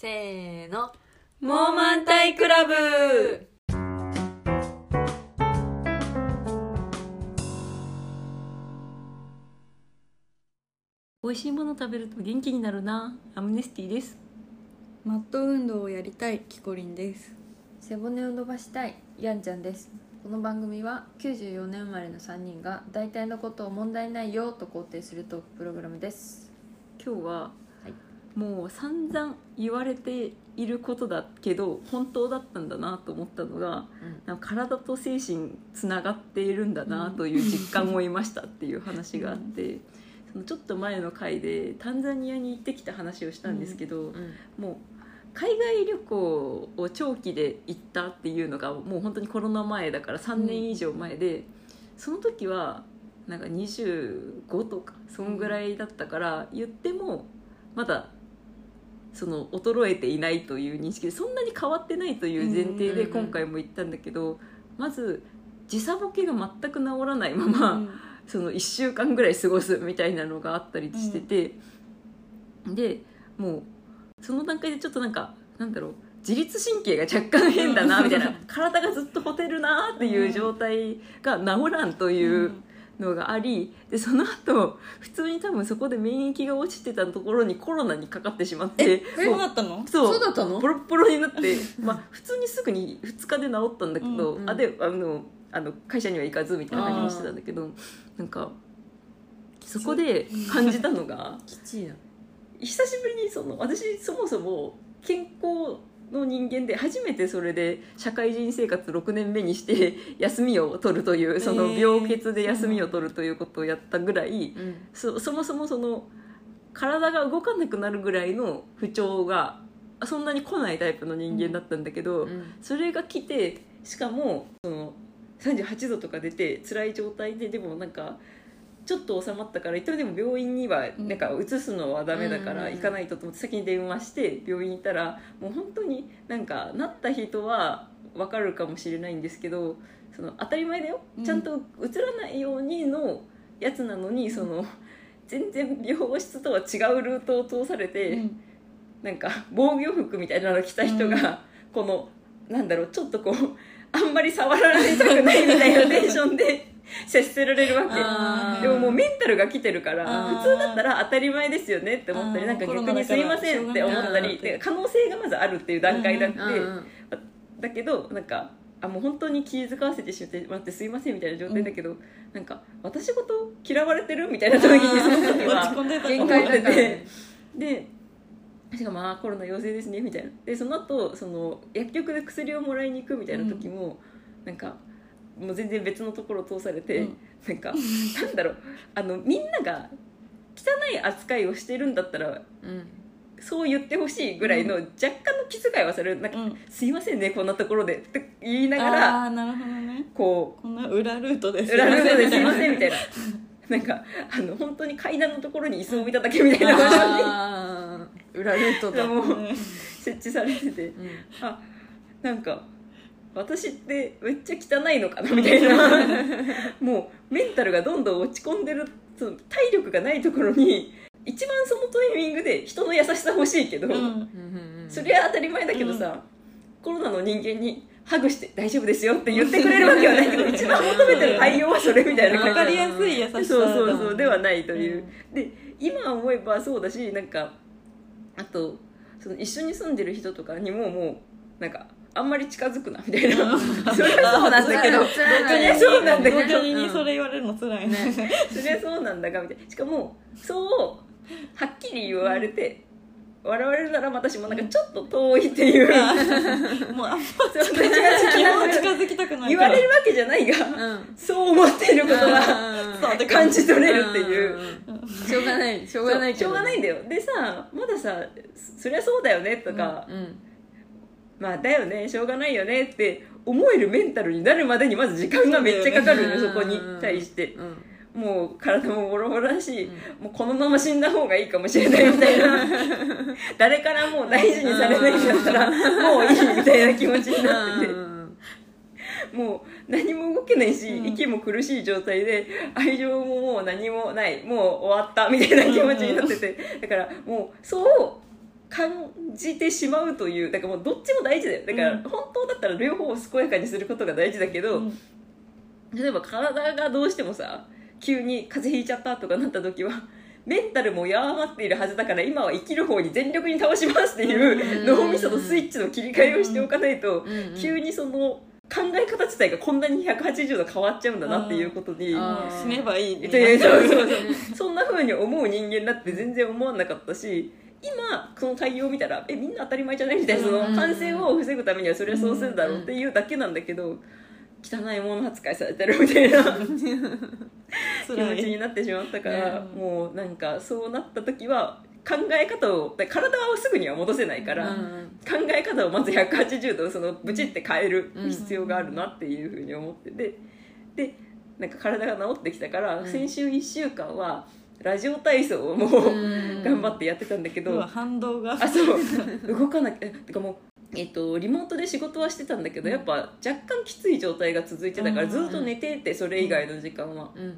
せーの。モーマンタイクラブ。美味しいもの食べると元気になるな。アムネスティです。マット運動をやりたいキコリンです。背骨を伸ばしたい。やんちゃんです。この番組は94年生まれの3人が大体のことを問題ないよと肯定するトークプログラムです。今日は、はいもう散々言われていることだけど本当だったんだなと思ったのがうん。なんか体と精神つながっているんだなという実感を得ましたっていう話があって、そのちょっと前の回でタンザニアに行ってきた話をしたんですけど、うん。もう海外旅行を長期で行ったっていうのがもう本当にコロナ前だから3年以上前で、その時はなんか25とかそんぐらいだったから言ってもまだその衰えていないという認識でそんなに変わってないという前提でうんうんうん今回も言ったんだけどまず時差ボケが全く治らないまま、その1週間ぐらい過ごすみたいなのがあったりしてて、でもうその段階でちょっとなんかなんだろう自律神経が若干変だなみたいな。体がずっとほてるなっていう状態が治らんというのがありでその後普通に多分そこで免疫が落ちてたところにコロナにかかってしまってそう。もうなったの？そう。そうだったの？ボロッボロになって、まあ、普通にすぐに2日で治ったんだけど、うんうんあであのあの会社には行かずみたいな感じにしてたんだけどなんかそこで感じたのがきちいな。久しぶりにその私そもそも健康の人間で初めてそれで社会人生活6年目にして 休みを取るというその病欠で休みを取るということをやったぐらいうん。そそもそもその体が動かなくなるぐらいの不調がそんなに来ないタイプの人間だったんだけど、うん。それが来てしかもその38度とか出て辛い状態ででもなんかちょっと収まったから一旦でも病院にはうん。なんか移すのはダメだかうん。ら行かないとと思って先に電話して病院に行ったらもう本当になんかなった人は分かるかもしれないんですけどその当たり前だよ。うん。ちゃんと移らないようにのやつなのにその全然病室とは違うルートを通されて。うん。なんか防御服みたいなの着た人が、このなんだろうちょっとこうあんまり触られたくないみたいなテンションで 接せられるわけ。でももうメンタルが来てるから普通だったら当たり前ですよねって思ったりなんか逆にすいませんって思ったりで可能性がまずあるっていう段階だって、うんうんだけどなんかあもう本当に気遣わせてしまってすいませんみたいな状態だけど、なんか私事嫌われてるみたいな時にその時は落ち込んでた限界だからねでしかもまあコロナ陽性ですね。みたいなでその後その薬局で薬をもらいに行くみたいな時も、なんかもう全然別のところを通されて、うん。なんかなんだろう。あのみんなが汚い扱いをしてるんだったらうん。そう言ってほしいぐらいの若干の気遣いはされる。なんか、うん。すいませんねこんなところで。って言いながらああなるほどね。ここんな裏ルートでう裏ルートです。いませんみみたいな。なんかあの本当に階段のところに椅子を置いただけみたいな。場所に裏ルートだ。も設置されてて。うん。あなんか私ってめっちゃ汚いのかなみたいな。もうメンタルがどんどん落ち込んでるその体力がないところに一番そのタイミングで人の優しさ欲しいけど、うん。うんうんそれは当たり前だけどさ、コロナの人間にハグして大丈夫ですよって言ってくれるわけはないけど一番求めてる対応はそれみたいなわかりやすい優しさそうだそうそう。ではないという、うんで今思えばそうだしなんかあとその一緒に住んでる人とかにももうなんかあんまり近づくなみたいな。それはそうなんだけど。辛い辛いいやそうなんだけど。にそれ言われるの辛いね。それはそうなんだがみたいな。しかもそうはっきり言われて笑われるなら私もなんかちょっと遠いっていう、もうあんま近づきたくない。から。言われるわけじゃないが、うんそう思っていることはそうで感じ取れるっていう。うん。しょうがない。しょうがないしょうがないんだよ。でさまださそそりゃそうだよねとか、うんまあだよねしょうがないよねって思えるメンタルになるまでにまず時間がめっちゃかかるねそこに対して。うん。もう体もボロボロだし、もうこのまま死んだ方がいいかもしれないみたいな。誰からもう大事にされないんだったらもういいみたいな気持ちになって。てうん。もう何も動けないし、うん。息も苦しい状態で愛情ももう何もないもう終わったみたいな気持ちになってて、だからもうそう感じてしまうというだからもうどっちも大事だよ。だからうん。本当だったら両方を健やかにすることが大事だけど、うん。例えば体がどうしてもさ急に風邪ひいちゃったとかなった時はメンタルも弱まっているはずだから今は生きる方に全力に倒しますっていううん脳みそのスイッチの切り替えをしておかないと急にその考え方自体がこんなに180度変わっちゃうんだなっていうことに死ねばいいいやいやそん そんな風に思う人間だって全然思わなかったし今その対応を見たらえみんな当たり前じゃないみたいなそのうん感染を防ぐためにはそれはそうするだろうっていうだけなんだけど汚いもの扱いされてるみたいな。気持ちになってしまったからうん。もうなんかそうなった時は考え方を体はすぐには戻せないから、うん考え方をまず180度そのブチって変えるうん必要があるなっていうふうに思っててでなんか体が治ってきたから、うん。先週1週間はラジオ体操をもう、うん。頑張ってやってたんだけど、反動が。あそう。動かなきゃてかもうえっと、リモートで仕事はしてたんだけどやっぱ若干きつい状態が続いてたからうん。ずっと寝ててそれ以外の時間は。うん。っ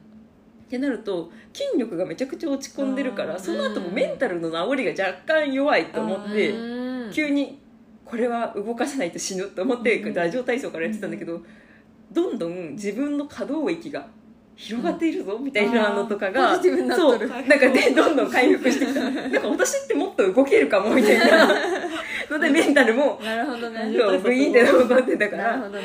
てなると筋力がめちゃくちゃ落ち込んでるからうん。その後もメンタルの治りが若干弱いと思ってうん。急にこれは動かさないと死ぬと思ってうん。ラジオ体操からやってたんだけどどんどん自分の可動域が広がっているぞみたいなのとかポがジティブになっそうなんかでどんどん回復してきた なんか私ってもっと動けるかもみたいな。のでメンタルもなるほどね。グイーンって残ってたからなるほどね。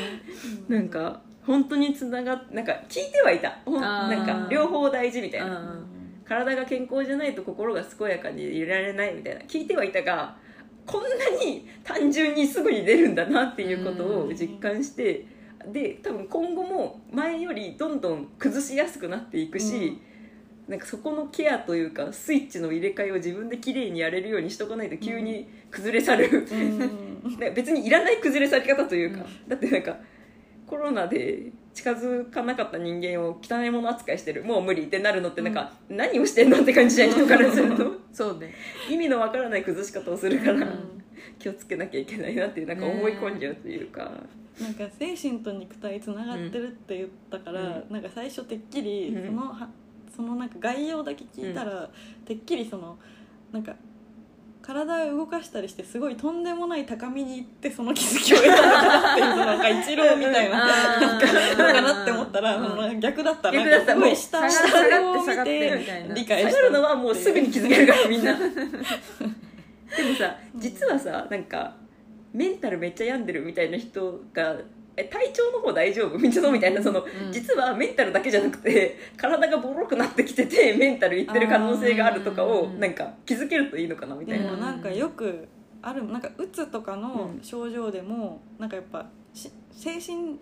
なんか本当につながっなんか聞いてはいた。なんか両方大事みたいな。うん。体が健康じゃないと心が健やかにいられないみたいな。聞いてはいたがこんなに単純にすぐに出るんだなっていうことを実感してで多分今後も前よりどんどん崩しやすくなっていくし、なんかそこのケアというかスイッチの入れ替えを自分で綺麗にやれるようにしとかないと急に崩れ去る、うん。別にいらない崩れ去り方というか、うん。だってなんかコロナで近づかなかった人間を汚いもの扱いしてる。もう無理ってなるのってなんか、何をしてんのって感じじゃん人からすると。そうね。意味のわからない崩し方をするから、うん。気をつけなきゃいけないなっていうなんか思い込んじゃうというか、なんか精神と肉体つながってるって言ったから、うなんか最初てっきりうん。そのはそのなんか概要だけ聞いたら、てっきりそのなんか体を動かしたりしてすごいとんでもない高みに行ってその気づきを得たのかなっていうそのなんか一郎みたいななん。かのかなって思ったら、うん。その逆だった逆だったなんかすごいもう下下が下を見下がっててみたいな。理解した下がるのはもうすぐに気づけるからみんな。でもさ実はさなんかメンタルめっちゃ病んでるみたいな人がえ体調の方大丈夫？みたいなみたいなその、ん。実はメンタルだけじゃなくて体がボロくなってきててメンタルいってる可能性があるとかをうんなんか気づけるといいのかなみたでいな、もなんかよくあるなんかうつとかのうん。症状でも、なんかやっぱし精神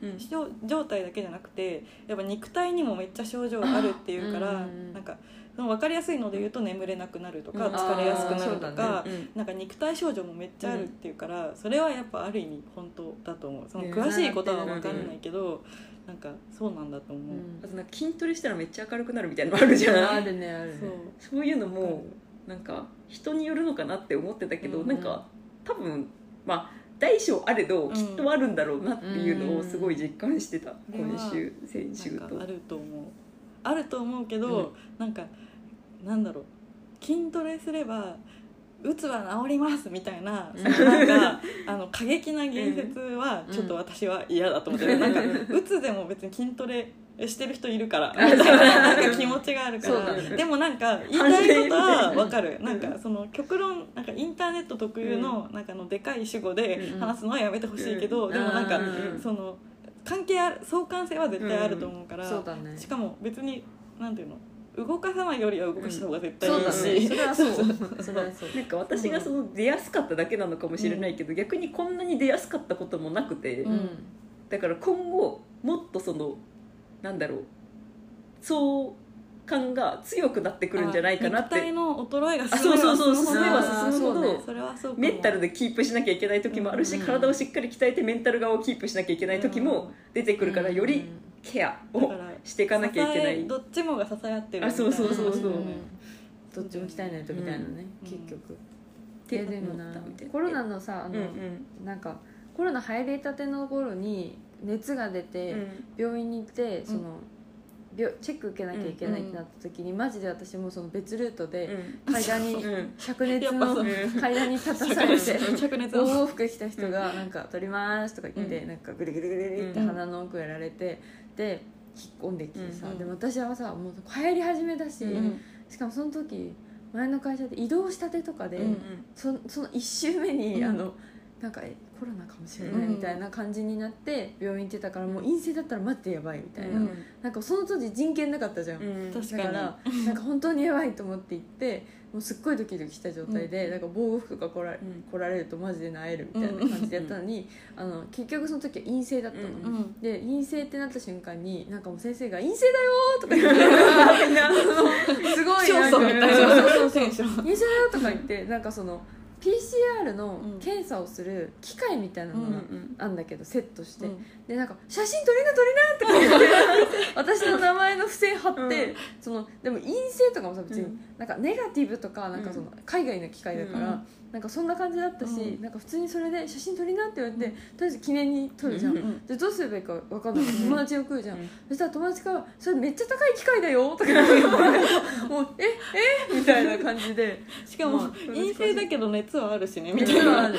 状態だけじゃなくてやっぱ肉体にもめっちゃ症状があるっていうから、うん。なんか分かりやすいので言うと眠れなくなるとか、うん。疲れやすくなるとか、うん。なんか肉体症状もめっちゃあるっていうから、それはやっぱある意味本当だと思う。そのね詳しいことは分かんないけど、なんかそうなんだと思う、あとなんか筋トレしたらめっちゃ明るくなるみたいなのもあるじゃん。あるねあるね。そう。そういうのもなんか人によるのかなって思ってたけど、うん。なんか多分まあ大小あれどん。きっとあるんだろうなっていうのをすごい実感してた、うん。今週先週と。あると思う。あると思うけど、なんかなんだろう。筋トレすればうつは治りますみたいな、うん。そのなんかあの過激な言説はちょっと私は嫌だと思ってる、なんかうつでも別に筋トレしてる人いるから みたいななんか気持ちがあるから、ね。でもなんか言いたいことは分かる。なんかその極論なんかインターネット特有のなんかあのでかい主語でうん。話すのはやめてほしいけど、うん。でもなんかうんその関係ある相関性は絶対あると思うから、ね。しかも別になんていうの動かさないよりは動かした方が絶対いいそうだね。し、それは そう。それはそう。なんか私がその出やすかっただけなのかもしれないけど、逆にこんなに出やすかったこともなくて、うん。だから今後もっとそのなんだろう相感が強くなってくるんじゃないかなっ肉体ての衰えがあそうそうそう。進めば進めば進むほど、ね。それはそうかも。メンタルでキープしなきゃいけない時もあるし、うん。体をしっかり鍛えてメンタル側をキープしなきゃいけない時も出てくるから、よりケアをしていかなきゃいけない。どっちもが支え合ってるあそうそうそうそう。うんどっちも鍛えないとみたいなね、うん。結局。ってえでもな思ったみたい。なコロナのさあの、うんうん。なんかコロナ流行りたての頃に熱が出て、うん。病院に行ってその、病チェック受けなきゃいけないってなった時に、マジで私もうその別ルートでうん。階段にうん。灼熱の階段に立たされて 灼熱。防の護服着た人がなんか「取ります」とか言って、うん。なんかグリグリグリグリって鼻の奥やられて、で引っ込んできてさ、うんでも私はさもう流行り始めだし、うん。しかもその時前の会社で移動したてとかで、うんそその1週目に、うん。あのなんかえコロナかもしれないみたいな感じになって病院行ってたからもう陰性だったらマジでやばいみたいな、うん。なんかその当時人権なかったじゃん、うん。だからなんか本当にやばいと思って行ってもうすっごいドキドキした状態で、うんなんか防護服が来ら来られるとマジでなえるみたいな感じでやったのに、あの結局その時は陰性だったの、うんうん。で陰性ってなった瞬間になんかもう先生が「陰性だよ!」とか言って すごいなんかそうそうそう陰性だよとか言ってなんかその PCR のうん。検査をする機械みたいなのがうんあんだけどセットして、うん。でなんか「写真撮りな撮りな」って言って 私の名前の付箋貼って、うん。そのでも陰性とかもさ別に、うん。なんかネガティブとかなんかその海外の機械だから、うんなんかそんな感じだったし、うん。なんか普通にそれで写真撮りなって言われて、とりあえず記念に撮るじゃん、うんでどうすればいいか分かんない。から友達が来るじゃん、うん。そしたら友達が「それめっちゃ高い機械だよ」とか言って。もう「ええ？みたいな感じで。しかもまあ陰性だけど熱はあるしねみたいな。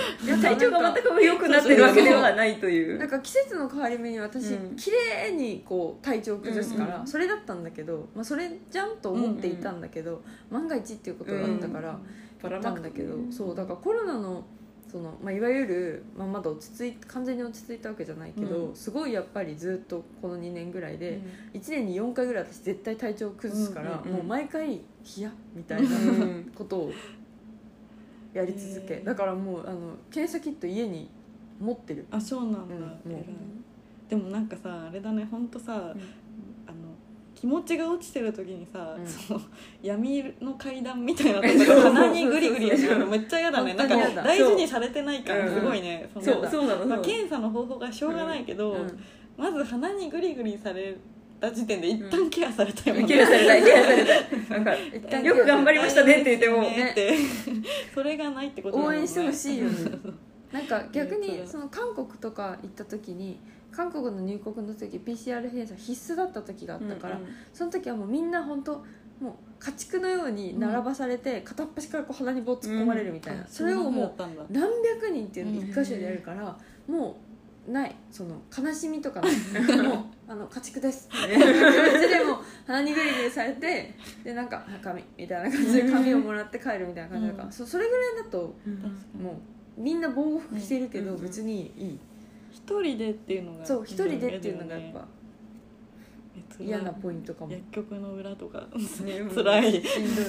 体調が全く良くなってるわけではないという。なんか季節の変わり目に私、うん。綺麗にこう体調を崩すから、それだったんだけど、まあ、それじゃんと思っていたんだけど、万が一っていうことがあったから、行ったんだけど、そうだからコロナのその、まあ、いわゆる、まあ、まだ落ち着い完全に落ち着いたわけじゃないけど、うん。すごいやっぱりずっとこの2年ぐらいで、1年に4回ぐらい私絶対体調を崩すから、うんうんもう毎回「冷や」みたいなうん。ことをやり続け、だからもうあの検査キット家に持ってる。あそうなんだ、うんもう。でもなんかさあれだね本当さ、ん。あの気持ちが落ちてる時にさ、うん。その闇の階段みたいなところ が鼻にグリグリやるのめっちゃ嫌だね。なんか大事にされてない感すごいね、うそうなのまあ、そう検査の方法がしょうがないけど、うん。まず鼻にグリグリされた時点で一旦ケアされたよね、ケアされたいケアされた よく頑張りましたねって言っても。ねってそれがないってことなの。応援してほしいよね。なんか逆にその韓国とか行った時に韓国の入国の時 PCR 検査必須だった時があったから、その時はもうみんな本当もう家畜のように並ばされて、片っ端からこう鼻に棒突っ込まれるみたいな、それをもう何百人っていうのを一箇所でやるから、もうない。その悲しみとかない もうあの家畜です。みたいな感じでもう鼻にグリグリされてでなんか「紙」みたいな感じで紙をもらって帰るみたいな感じだから、うん。そそれぐらいだともうみんな防護服着てるけどうん。別にいい、一人でっていうのがそう一人でっていうのがやっぱ嫌なポイントかも。薬局の裏とか 辛い。しんど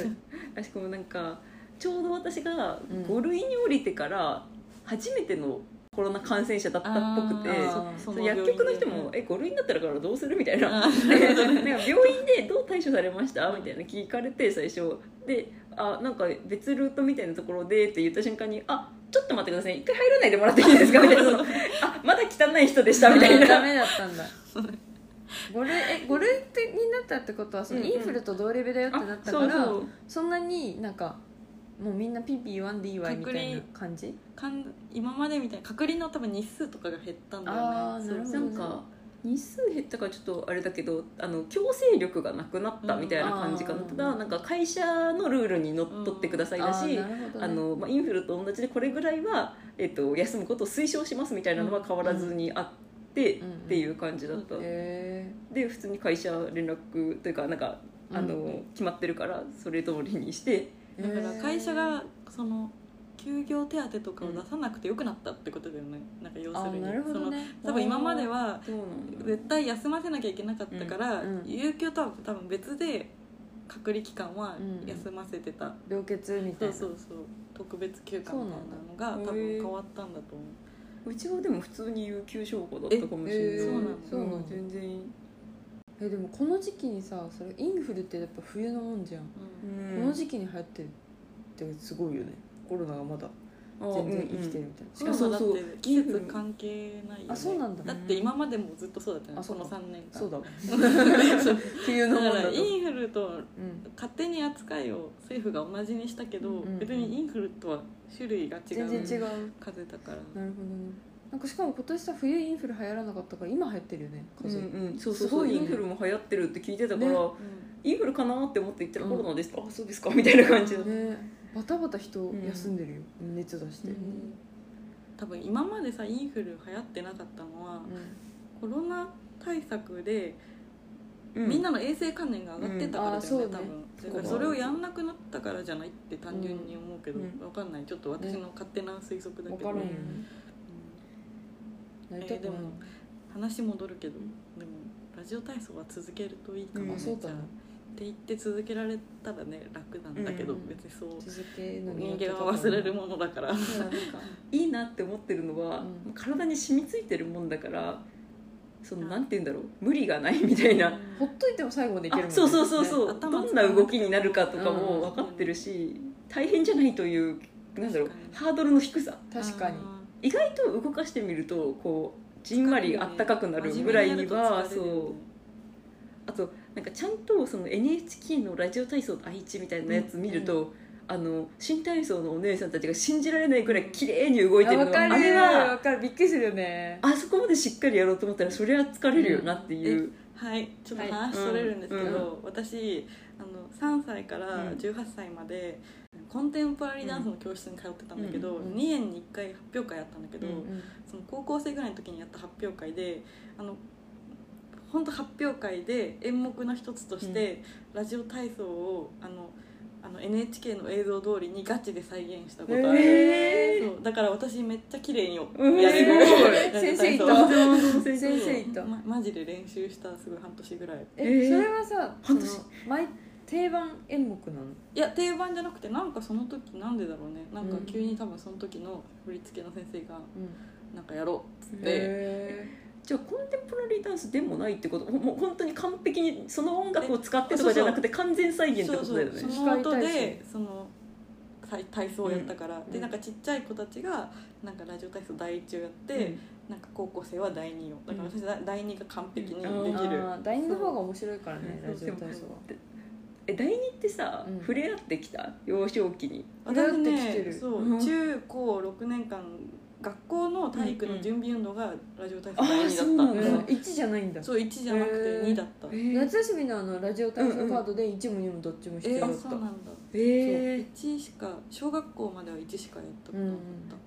い。しかもなんかちょうど私がうん。5類に降りてから初めてのコロナ感染者だったっぽくて薬局の人も「え5類になったらからどうする?」みたいな。あ でなんか病院でどう対処されました？みたいな聞かれて最初。であなんか別ルートみたいなところでって言った瞬間に「あちょっと待ってください。一回入らないでもらっていいですか? 」みたいな。あまだ汚い人でした」みたいな。ダメだったんだ。5類え5類ってになったってことはそのインフルと同レベルだよってなったから、あそんなになんかもうみんなピーピー言わんでいいわいみたいな感じ？かん今までみたいな隔離の多分日数とかが減ったんだよね。あーなるほどなんか日数減ったからちょっとあれだけどあの強制力がなくなったみたいな感じかな、うんただなんか会社のルールにのっとってくださいだし、あーなるほどね。あのまあ、インフルと同じでこれぐらいは、えっと休むことを推奨しますみたいなのは変わらずにあって、うんっていう感じだった、へで普通に会社連絡というかなんかあの、うん。決まってるからそれ通りにして。えだから会社がその休業手当とかを出さなくてよくなったってことだよね。なんか要するに。ね。その多分今までは絶対休ませなきゃいけなかったから、うんうん。有給とは多分別で隔離期間はうん。休ませてた、病欠みたいな。そうそうそう。特別休暇みたいなのが多分変わったんだと思う。うちはでも普通に有給消化だったかもしれない、えそうなんだ。そうなんだ。全然いい、えでもこの時期にさそれインフルってやっぱ冬のもんじゃん、うん。この時期に流行ってるってすごいよねコロナがまだあ全然生きてるみたいな、しかもだっそうそうて季節関係ないよ、ね、あそうなんだ。だって今までもずっとそうだったよね。あその3年間。そうだわ。冬のだからインフルとうん。勝手に扱いを政府が同じにしたけど、うん別にインフルとは種類が違う全然違う。風邪だから。なるほどね。なんかしかも今年さ冬インフル流行らなかったから今流行ってるよねうん風邪、うん。そうそうすごいよねそうインフルも流行ってるって聞いてたから、ね。インフルかなって思って言ったらうん。コロナです。あそうですかみたいな感じだった。ねバタバタ人休んでるよ、熱出して、うん。多分今までさインフル流行ってなかったのはコロナ対策でうん。みんなの衛生観念が上がってたからだよね、うん。多分。それをやんなくなったからじゃないって単純に思うけど、うん。わかんない。ちょっと私の勝手な推測だけど、ね。うん。えーでも話戻るけどでもラジオ体操は続けるといいかもね、うん。じゃあそうかなって言って続けられたらね楽なんだけど、うん。別にそう続けるの人に間は忘れるものだから。いいなって思ってるのは、うん。体に染みついてるもんだからそのあ。なんて言うんだろう無理がないみたいな、ほっといても最後までいけるもんね。あそうそうそうそう、どんな動きになるかとかうん。も分かってるし、大変じゃないというなんだろうハードルの低さ。確かに。あ意外と動かしてみるとこうじんわりあったかくなるぐらいには、そう。あとなんかちゃんとその NHK のラジオ体操愛知みたいなやつ見ると、あの新体操のお姉さんたちが信じられないぐらい綺麗に動いてるの。あ分かるあれは分かる。びっくりするよね。あそこまでしっかりやろうと思ったらそりゃ疲れるよなっていう、はい。ちょっとはい。話それるんですけど、う私あの3歳からうん。18歳まで、コンテンポラリーダンスの教室に通ってたんだけど、うん2年に1回発表会やったんだけど、うんうん。その高校生ぐらいの時にやった発表会であの本当発表会で演目の一つとして、ラジオ体操をあのあの NHK の映像通りにガチで再現したことある、へー。そう。だから私めっちゃ綺麗にやれるすご先生い先生いた。ま、マジで練習したすごい半年ぐらい。え、えーそれはさその半年毎定番演目なの？いや定番じゃなくてなんかその時なんでだろうね。なんかうん。急に多分その時の振り付けの先生がうん。なんかやろうっつって、へじゃあコンテンポラリーダンスでもないってこと？もう本当に完璧にその音楽を使ってとかじゃなくて完全再現ってことだよね。そうそう。その後でその体体操をやったから、うん。でなんかちっちゃい子たちがなんかラジオ体操第一をやって、なんか高校生は第二を。だから私は第二が完璧にできる、第二の方が面白いからねそうラジオ体操は。え第二ってさ、うん。触れ合ってきた？幼少期に。私触れ合ってきてる。ねそう、うん。中高6年間学校の体育の準備運動がラジオ体操第あー二だった、そうなんだ。うん。1じゃないんだ。そう1じゃなくてへー2だった、夏休みのあのラジオ体操カードで1も2もどっちも必えー、要だった。そうなんだ、えそう1しか小学校までは1しかやったことなかっ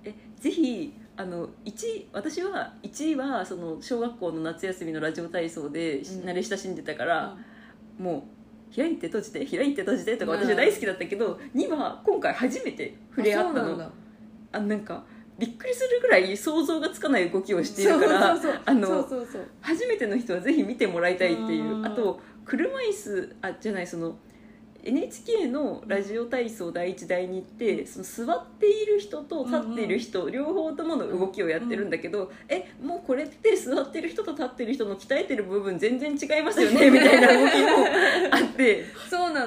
た、えぜひあの1私は1はその小学校の夏休みのラジオ体操でん。慣れ親しんでたから、もう開いて閉じて開いて閉じてとか私は大好きだったけど、2は今回初めて触れ合ったの。あそうなんだ。あなんかびっくりするぐらい想像がつかない動きをしているから初めての人はぜひ見てもらいたいっていう。うん。あと車椅子あじゃないその NHK のラジオ体操第1第2ってその座っている人と立っている人、両方ともの動きをやってるんだけど、えもうこれって座ってる人と立ってる人の鍛えてる部分全然違いますよねみたいな動きもあって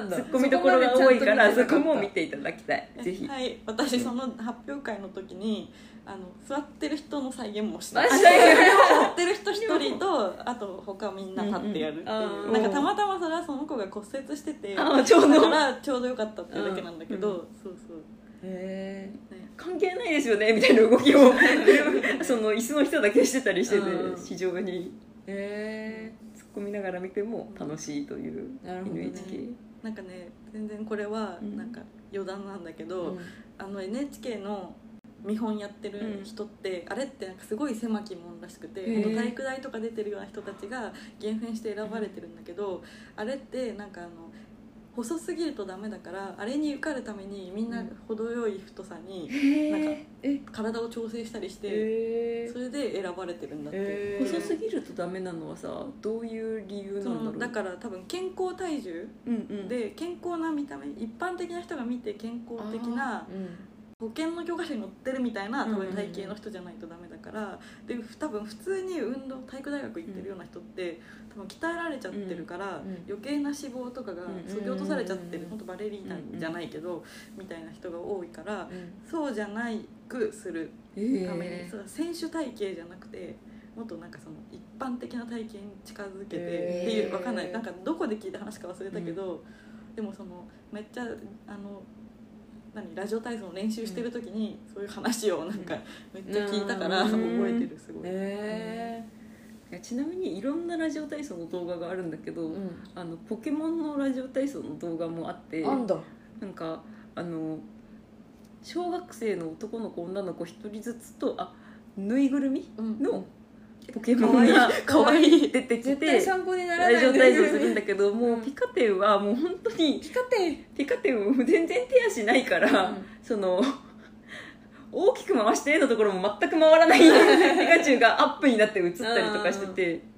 なんだ。ツッコミどころが多いからそこも見てていただきたい。ぜひ。はい。私その発表会の時にあの座ってる人の再現もした座ってる人一人とあと他みんな立ってやるっていう、なんかたまたまそれはその子が骨折しててあーちょうど。だからちょうどよかったっていうだけなんだけど、うんそうそう。へね。関係ないですよねみたいな動きを その椅子の人だけしてたりしててうん。非常に。えへ突っ込みながら見ても楽しいというえなるほどね。NHK なんかね全然これはうん。なんか余談なんだけど、うん。あの NHK の見本やってる人って、あれってなんかすごい狭きもんらしくて、体育大とか出てるような人たちが厳選して選ばれてるんだけど、あれってなんかあの細すぎるとダメだからあれに受かるためにみんな程よい太さになんかえ。体を調整したりして、へそれで選ばれてるんだって、細すぎるとダメなのはさどういう理由そなんだろう？のだから多分健康体重で健康な見た目一般的な人が見て健康的なうん保険の教科書に載ってるみたいな多分体型の人じゃないとダメだから。で多分普通に運動体育大学行ってるような人って多分鍛えられちゃってるから、うん余計な脂肪とかがうんそぎ落とされちゃってるうん本当バレリーナじゃないけどみたいな人が多いからうん。そうじゃないくするえーためにそう選手体型じゃなくてもっとなんかその一般的な体型に近づけてっていうわかんない。なんかどこで聞いた話か忘れたけど、でもそのめっちゃあの何ラジオ体操の練習してる時にそういう話をなんかめっちゃ聞いたかうん。ら覚えてるすごい、ちなみにいろんなラジオ体操の動画があるんだけど、えうん。あのポケモンのラジオ体操の動画もあってあんだ。なんかあの小学生の男の子女の子一人ずつとあぬいぐるみうん。のポケモンがかわい。い。出てきて。参考にならない。ラジオ体操するんだけどもううん。ピカテンはもう本当にピカテピカテン全然手足ないから、うん。その大きく回してのところも全く回らない。ピカチュウがアップになって映ったりとかしてて。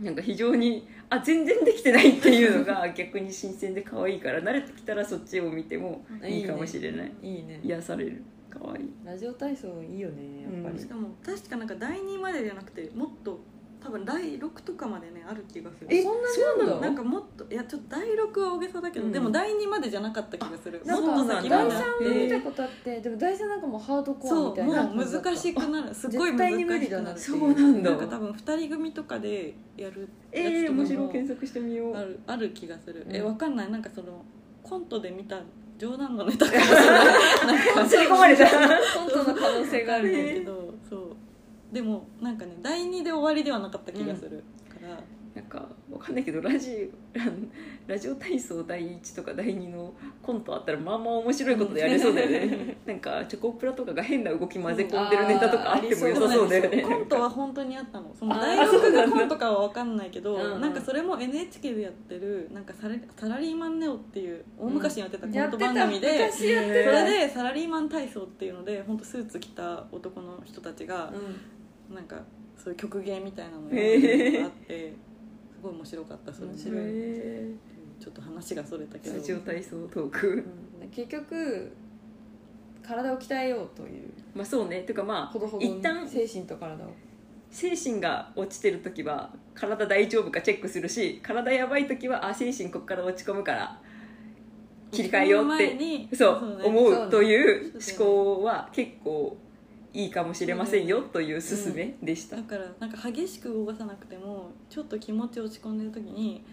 なんか非常にあ全然できてないっていうのが 逆に新鮮で可愛いから慣れてきたらそっちを見てもいいかもしれない。いいね。癒される可愛い。ラジオ体操いいよねやっぱり、しかも確かなんか第2までじゃなくてもっと多分第6とかまでねある気がする。えそんなにあんだなんかもっといやちょっと第6は大げさだけど、うん。でも第2までじゃなかった気がする。なんかもっと先ま第であっ3見たてことあってでも第3なんかもうハードコアそうみたいなもう難しくなる。すごい絶難しくなるそうなんだ。なんか多分2人組とかでやるえー、やつとかも面白い。検索してみよう。あるある気がする、えうん。わかんない。なんかそのコントで見た冗談のネタかもしれない。なんか刷り込まれた本当の可能性があるんだねけど。そう。でもなんかね第2で終わりではなかった気がする、からなんかわかんないけどラジラ ラジオ体操第1とか第2のコントあったらまあまあ面白いことでやれそうだよね。なんかチョコプラとかが変な動き混ぜ込んでるネタとかあっても良さそうだよねコントは本当にあったの。その大学がコントかは分かんないけどうんうん。なんかそれも NHK でやってるなんかサラサラリーマンネオっていう大昔にやってたコント番組で、やってた昔やってそたれでサラリーマン体操っていうので本当スーツ着た男の人たちがうなんかそういう曲芸みたいなのがあってすごい面白かったそれも面白い。へちょっと話がそれたけど。ーラジオ体操トーク。ん、うん、結局体を鍛えようという。まあそうね。ていうかまあほどほどに一旦精神と体を。精神が落ちてる時は体大丈夫かチェックするし体やばい時はあ精神ここから落ち込むから切り替えようってそうね思そうという思考は結構いいかもしれませんよという勧めでした。だからなんか激しく動かさなくてもちょっと気持ち落ち込んでる時に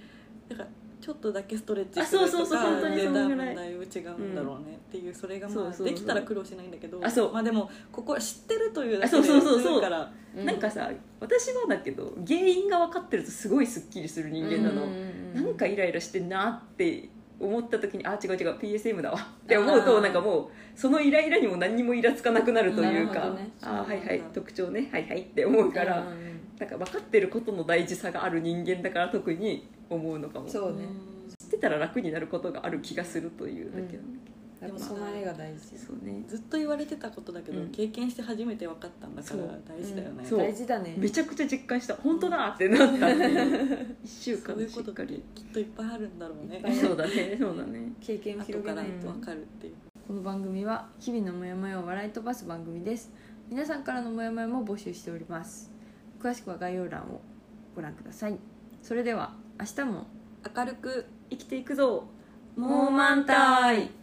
だからちょっとだけストレッチするあそうそうそうとか本当にで多そのぐらい分だいぶ違うんだろうねっていうそれがまあできたら苦労しないんだけどあそう。まあでもここは知ってるというだけであそうそうそうから。なんかさ私はだけど原因が分かってるとすごいすっきりする人間なの、なんかイライラしてんなって思った時にあ違う違う PSM だわ。って思うとなんかもうそのイライラにも何にもイラつかなくなるというか、ね。あーはいはい特徴ねはいはいって思うから、うんうんなんか分かってることの大事さがある人間だから特に思うのかも。知そうね。ってたら楽になることがある気がするというだけなんだけやっぱ備えが大事。ど、そうね。ずっと言われてたことだけど、うん。経験して初めて分かったんだからそう。大事だよね、そう。大事だね。めちゃくちゃ実感した。本当だってなった。っていう一週間そういうことか。りきっといっぱいあるんだろうね。いっぱいそうだね。そうだね。経験を後から広げないと分かるっていう。この番組は日々のモヤモヤを笑い飛ばす番組です。皆さんからのモヤモヤも募集しております。詳しくは概要欄をご覧ください。それでは明日も。明るく生きていくぞ。もう満タイ